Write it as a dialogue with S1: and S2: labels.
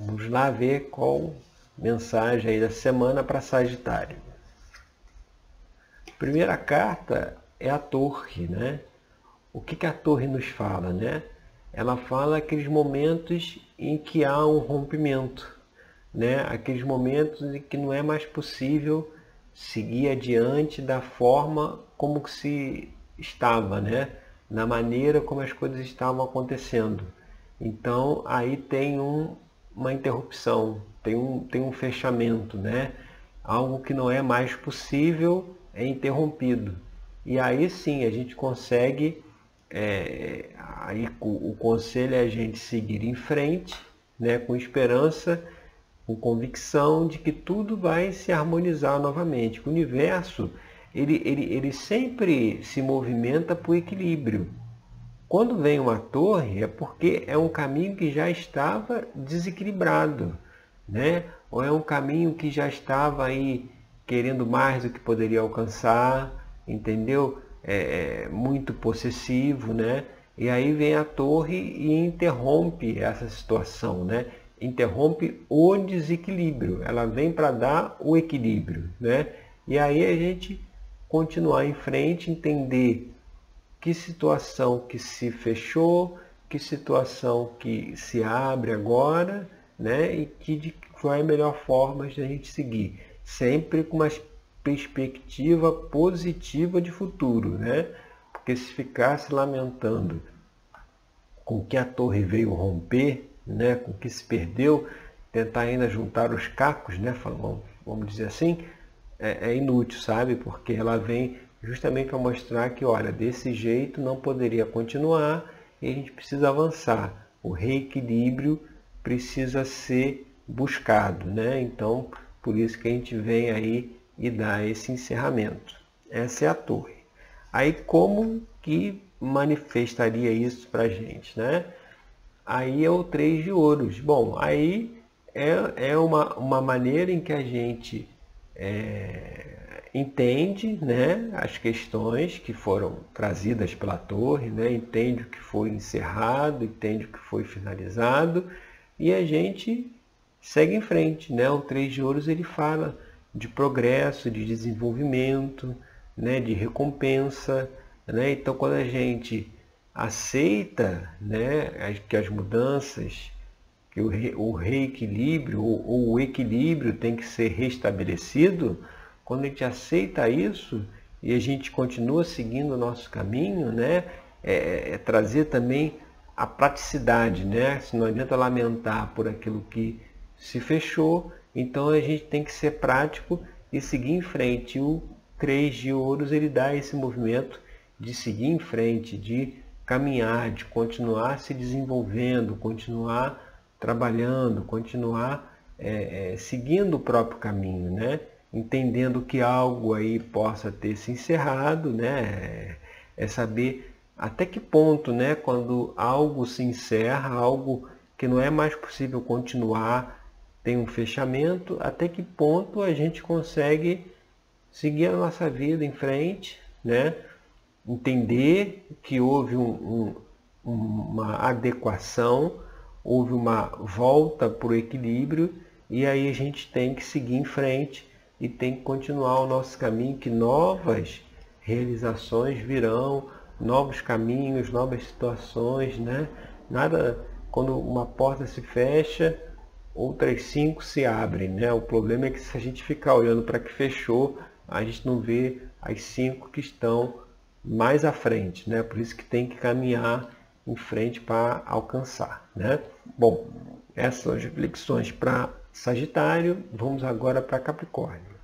S1: Vamos lá ver qual mensagem aí da semana para Sagitário. Primeira carta é a torre, né? O que, que a torre nos fala, né? Ela fala aqueles momentos em que há um rompimento, né? Aqueles momentos em que não é mais possível seguir adiante da forma como se estava, né? Na maneira como as coisas estavam acontecendo. Então aí tem um, uma interrupção, tem um, tem um fechamento, né? Algo que não é mais possível é interrompido. E aí sim a gente consegue, é, aí o, o conselho é a gente seguir em frente, né, com esperança, com convicção de que tudo vai se harmonizar novamente. O universo ele, ele, ele sempre se movimenta por equilíbrio. Quando vem uma torre é porque é um caminho que já estava desequilibrado, né? ou é um caminho que já estava aí querendo mais do que poderia alcançar, entendeu? É, é, muito possessivo, né? E aí vem a torre e interrompe essa situação, né? Interrompe o desequilíbrio. Ela vem para dar o equilíbrio, né? E aí a gente continuar em frente, entender que situação que se fechou, que situação que se abre agora, né? E que de qual é a melhor forma de a gente seguir sempre com uma perspectiva positiva de futuro, né? Porque se ficar se lamentando com que a torre veio romper, né? Com que se perdeu, tentar ainda juntar os cacos, né? Vamos dizer assim, é, é inútil, sabe? Porque ela vem justamente para mostrar que, olha, desse jeito não poderia continuar e a gente precisa avançar. O reequilíbrio precisa ser buscado, né? Então, por isso que a gente vem aí e dá esse encerramento. Essa é a torre. Aí como que manifestaria isso para a gente, né? Aí é o três de ouros. Bom, aí é, é uma, uma maneira em que a gente é, entende né, as questões que foram trazidas pela torre, né, entende o que foi encerrado, entende o que foi finalizado, e a gente segue em frente. Né? O Três de Ouros ele fala de progresso, de desenvolvimento, né? de recompensa. Né? Então, quando a gente aceita né? que as mudanças, que o, o reequilíbrio ou o equilíbrio tem que ser restabelecido, quando a gente aceita isso e a gente continua seguindo o nosso caminho, né? é, é trazer também a praticidade, né? Se não adianta lamentar por aquilo que se fechou, então a gente tem que ser prático e seguir em frente. O 3 de ouros ele dá esse movimento de seguir em frente, de caminhar, de continuar se desenvolvendo, continuar trabalhando, continuar é, é, seguindo o próprio caminho, né? Entendendo que algo aí possa ter se encerrado, né? é saber até que ponto, né? quando algo se encerra, algo que não é mais possível continuar, tem um fechamento, até que ponto a gente consegue seguir a nossa vida em frente, né? entender que houve um, um, uma adequação, houve uma volta para o equilíbrio e aí a gente tem que seguir em frente e tem que continuar o nosso caminho, que novas realizações virão, novos caminhos, novas situações, né? Nada, quando uma porta se fecha, outras cinco se abrem. Né? O problema é que se a gente ficar olhando para que fechou, a gente não vê as cinco que estão mais à frente. Né? Por isso que tem que caminhar em frente para alcançar. Né? Bom, essas são as reflexões para Sagitário. Vamos agora para Capricórnio.